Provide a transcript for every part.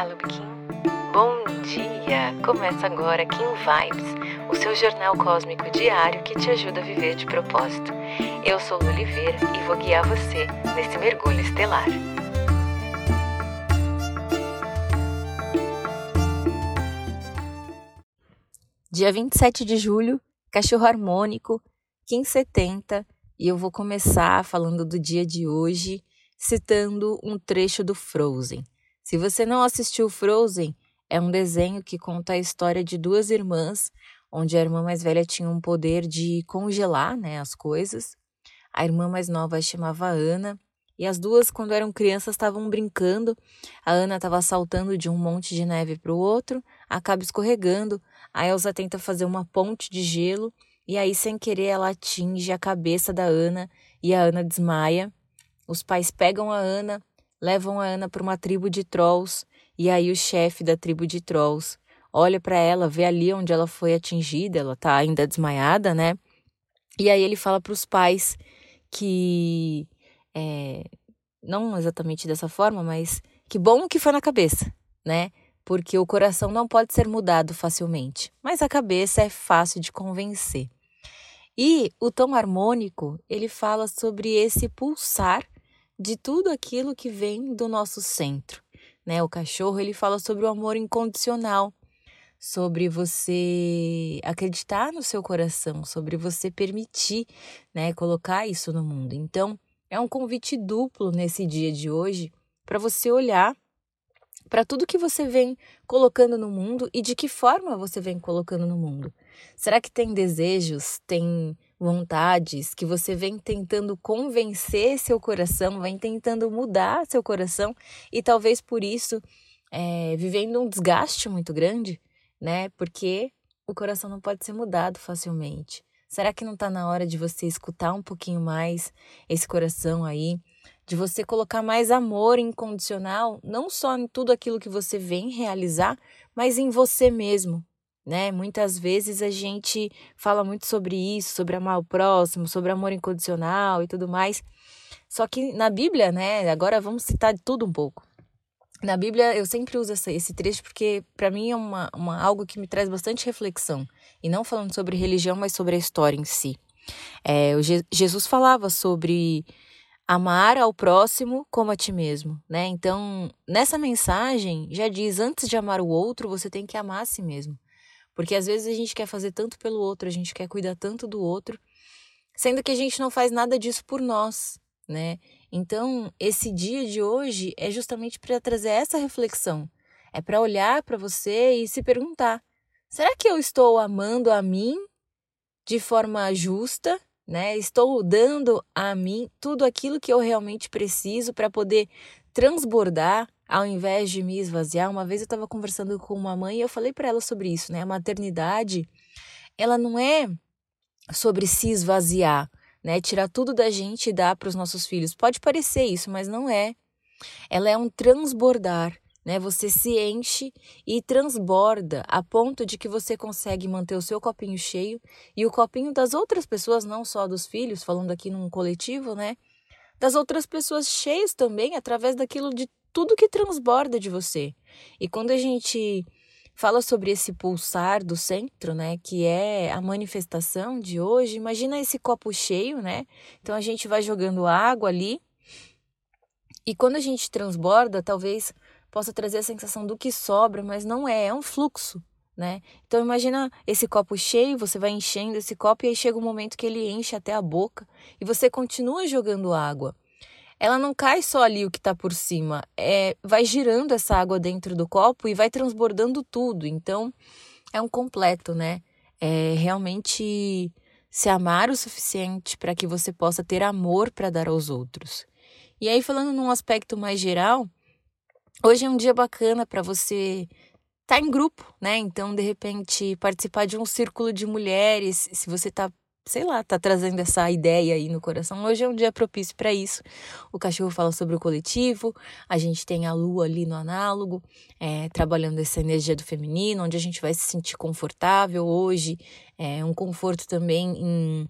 Olá, Lubikin. Bom dia! Começa agora Kim Vibes, o seu jornal cósmico diário que te ajuda a viver de propósito. Eu sou Lu Oliveira e vou guiar você nesse mergulho estelar. Dia 27 de julho, cachorro harmônico, Kim 70, e eu vou começar falando do dia de hoje, citando um trecho do Frozen. Se você não assistiu Frozen, é um desenho que conta a história de duas irmãs, onde a irmã mais velha tinha um poder de congelar né, as coisas. A irmã mais nova chamava Ana, e as duas, quando eram crianças, estavam brincando. A Ana estava saltando de um monte de neve para o outro, acaba escorregando. A Elsa tenta fazer uma ponte de gelo, e aí, sem querer, ela atinge a cabeça da Ana e a Ana desmaia. Os pais pegam a Ana, levam a Ana para uma tribo de trolls e aí o chefe da tribo de trolls olha para ela, vê ali onde ela foi atingida, ela tá ainda desmaiada, né? E aí ele fala para os pais que é, não exatamente dessa forma, mas que bom que foi na cabeça, né? Porque o coração não pode ser mudado facilmente, mas a cabeça é fácil de convencer. E o tom harmônico, ele fala sobre esse pulsar de tudo aquilo que vem do nosso centro. Né? O cachorro ele fala sobre o amor incondicional, sobre você acreditar no seu coração, sobre você permitir, né, colocar isso no mundo. Então, é um convite duplo nesse dia de hoje para você olhar para tudo que você vem colocando no mundo e de que forma você vem colocando no mundo. Será que tem desejos, tem vontades que você vem tentando convencer seu coração, vem tentando mudar seu coração e talvez por isso é, vivendo um desgaste muito grande, né? Porque o coração não pode ser mudado facilmente. Será que não está na hora de você escutar um pouquinho mais esse coração aí? De você colocar mais amor incondicional, não só em tudo aquilo que você vem realizar, mas em você mesmo, né? Muitas vezes a gente fala muito sobre isso, sobre amar o próximo, sobre amor incondicional e tudo mais. Só que na Bíblia, né? Agora vamos citar tudo um pouco. Na Bíblia eu sempre uso essa, esse trecho porque para mim é uma, uma, algo que me traz bastante reflexão. E não falando sobre religião, mas sobre a história em si. É, Je Jesus falava sobre amar ao próximo como a ti mesmo, né? Então, nessa mensagem já diz antes de amar o outro, você tem que amar a si mesmo. Porque às vezes a gente quer fazer tanto pelo outro, a gente quer cuidar tanto do outro, sendo que a gente não faz nada disso por nós, né? Então, esse dia de hoje é justamente para trazer essa reflexão. É para olhar para você e se perguntar: será que eu estou amando a mim de forma justa, né? Estou dando a mim tudo aquilo que eu realmente preciso para poder transbordar ao invés de me esvaziar. Uma vez eu estava conversando com uma mãe e eu falei para ela sobre isso, né? A maternidade, ela não é sobre se esvaziar, né? Tirar tudo da gente e dar para os nossos filhos. Pode parecer isso, mas não é. Ela é um transbordar, né? Você se enche e transborda a ponto de que você consegue manter o seu copinho cheio e o copinho das outras pessoas, não só dos filhos, falando aqui num coletivo, né? Das outras pessoas cheios também através daquilo de tudo que transborda de você. E quando a gente fala sobre esse pulsar do centro, né, que é a manifestação de hoje, imagina esse copo cheio, né? Então a gente vai jogando água ali. E quando a gente transborda, talvez possa trazer a sensação do que sobra, mas não é, é um fluxo, né? Então imagina esse copo cheio, você vai enchendo esse copo e aí chega um momento que ele enche até a boca e você continua jogando água ela não cai só ali o que está por cima, é, vai girando essa água dentro do copo e vai transbordando tudo. Então, é um completo, né? É realmente se amar o suficiente para que você possa ter amor para dar aos outros. E aí, falando num aspecto mais geral, hoje é um dia bacana para você estar tá em grupo, né? Então, de repente, participar de um círculo de mulheres, se você está sei lá, tá trazendo essa ideia aí no coração. Hoje é um dia propício para isso. O cachorro fala sobre o coletivo, a gente tem a lua ali no análogo, é, trabalhando essa energia do feminino, onde a gente vai se sentir confortável hoje, é um conforto também em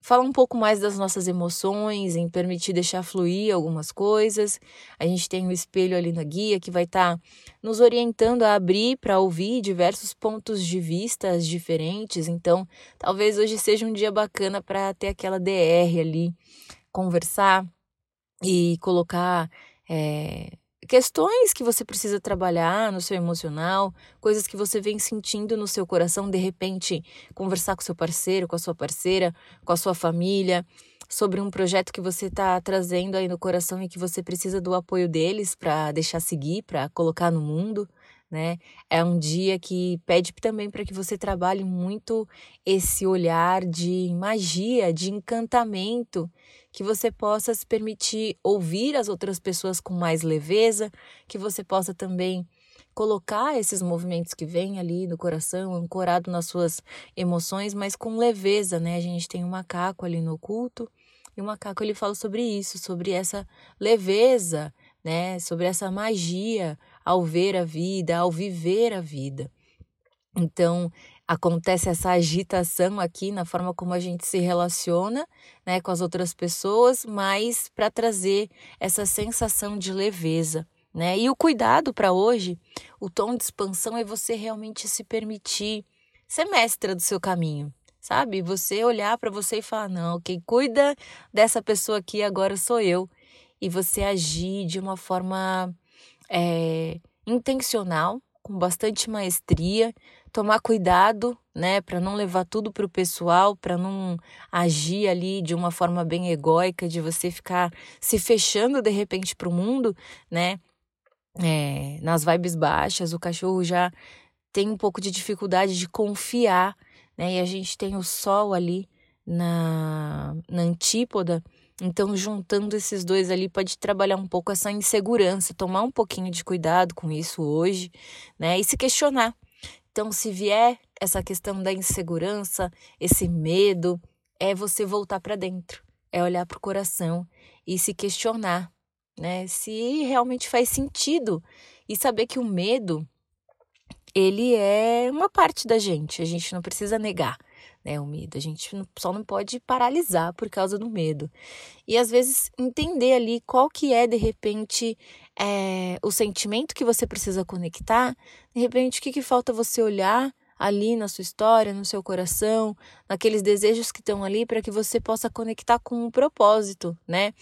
falar um pouco mais das nossas emoções, em permitir deixar fluir algumas coisas. A gente tem um espelho ali na guia que vai estar tá nos orientando a abrir para ouvir diversos pontos de vista diferentes. Então, talvez hoje seja um dia bacana para ter aquela DR ali, conversar e colocar. É, questões que você precisa trabalhar no seu emocional, coisas que você vem sentindo no seu coração, de repente conversar com seu parceiro, com a sua parceira, com a sua família, sobre um projeto que você está trazendo aí no coração e que você precisa do apoio deles para deixar seguir, para colocar no mundo né? É um dia que pede também para que você trabalhe muito esse olhar de magia, de encantamento, que você possa se permitir ouvir as outras pessoas com mais leveza, que você possa também colocar esses movimentos que vêm ali no coração, ancorado nas suas emoções, mas com leveza, né? A gente tem um macaco ali no culto, e o macaco ele fala sobre isso, sobre essa leveza, né? Sobre essa magia ao ver a vida, ao viver a vida. Então, acontece essa agitação aqui na forma como a gente se relaciona né, com as outras pessoas, mas para trazer essa sensação de leveza. Né? E o cuidado para hoje, o tom de expansão é você realmente se permitir ser mestra do seu caminho, sabe? Você olhar para você e falar: não, quem cuida dessa pessoa aqui agora sou eu. E você agir de uma forma é, intencional, com bastante maestria, tomar cuidado, né, para não levar tudo para o pessoal, para não agir ali de uma forma bem egóica, de você ficar se fechando de repente para o mundo, né, é, nas vibes baixas, o cachorro já tem um pouco de dificuldade de confiar, né, e a gente tem o sol ali na, na antípoda então, juntando esses dois ali, pode trabalhar um pouco essa insegurança, tomar um pouquinho de cuidado com isso hoje, né? E se questionar. Então, se vier essa questão da insegurança, esse medo, é você voltar para dentro, é olhar para o coração e se questionar, né? Se realmente faz sentido e saber que o medo ele é uma parte da gente, a gente não precisa negar né? O medo. A gente só não pode paralisar por causa do medo. E às vezes entender ali qual que é, de repente, é, o sentimento que você precisa conectar. De repente, o que, que falta você olhar ali na sua história, no seu coração, naqueles desejos que estão ali para que você possa conectar com um propósito, né?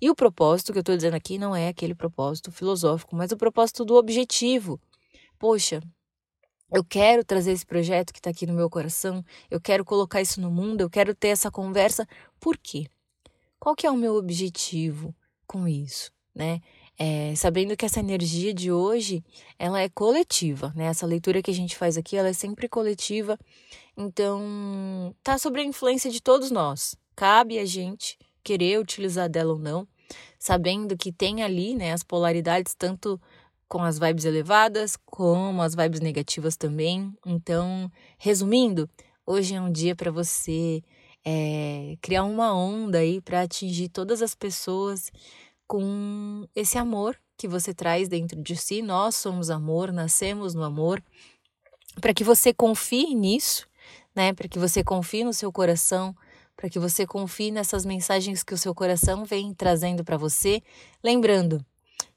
E o propósito que eu estou dizendo aqui não é aquele propósito filosófico, mas o propósito do objetivo. Poxa, eu quero trazer esse projeto que está aqui no meu coração, eu quero colocar isso no mundo, eu quero ter essa conversa. Por quê? Qual que é o meu objetivo com isso, né? É, sabendo que essa energia de hoje ela é coletiva, né? Essa leitura que a gente faz aqui ela é sempre coletiva, então tá sobre a influência de todos nós. Cabe a gente querer utilizar dela ou não, sabendo que tem ali, né, as polaridades tanto com as vibes elevadas, como as vibes negativas também. Então, resumindo, hoje é um dia para você é, criar uma onda aí para atingir todas as pessoas com esse amor que você traz dentro de si. Nós somos amor, nascemos no amor. Para que você confie nisso, né? Para que você confie no seu coração, para que você confie nessas mensagens que o seu coração vem trazendo para você, lembrando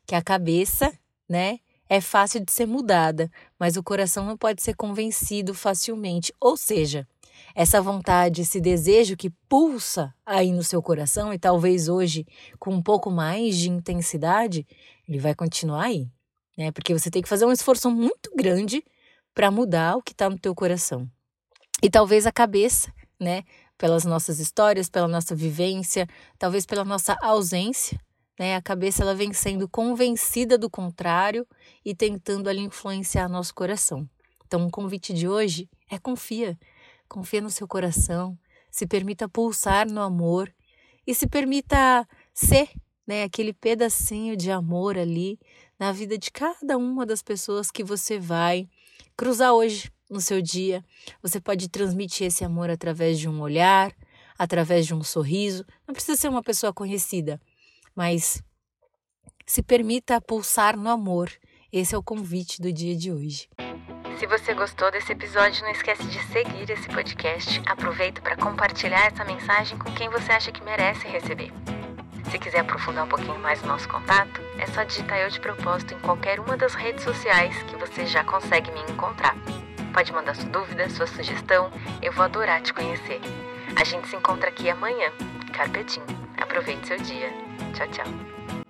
que a cabeça né? É fácil de ser mudada, mas o coração não pode ser convencido facilmente. Ou seja, essa vontade, esse desejo que pulsa aí no seu coração e talvez hoje com um pouco mais de intensidade, ele vai continuar aí, né? Porque você tem que fazer um esforço muito grande para mudar o que está no teu coração. E talvez a cabeça, né? Pelas nossas histórias, pela nossa vivência, talvez pela nossa ausência, né? A cabeça ela vem sendo convencida do contrário e tentando ali influenciar nosso coração. Então, o convite de hoje é confia. Confia no seu coração, se permita pulsar no amor e se permita ser, né, aquele pedacinho de amor ali na vida de cada uma das pessoas que você vai cruzar hoje no seu dia. Você pode transmitir esse amor através de um olhar, através de um sorriso. Não precisa ser uma pessoa conhecida, mas se permita pulsar no amor. Esse é o convite do dia de hoje. Se você gostou desse episódio, não esquece de seguir esse podcast. Aproveita para compartilhar essa mensagem com quem você acha que merece receber. Se quiser aprofundar um pouquinho mais o nosso contato, é só digitar Eu de Propósito em qualquer uma das redes sociais que você já consegue me encontrar. Pode mandar sua dúvida, sua sugestão, eu vou adorar te conhecer. A gente se encontra aqui amanhã. Carpetinho. Aproveite seu dia. Tchau, tchau.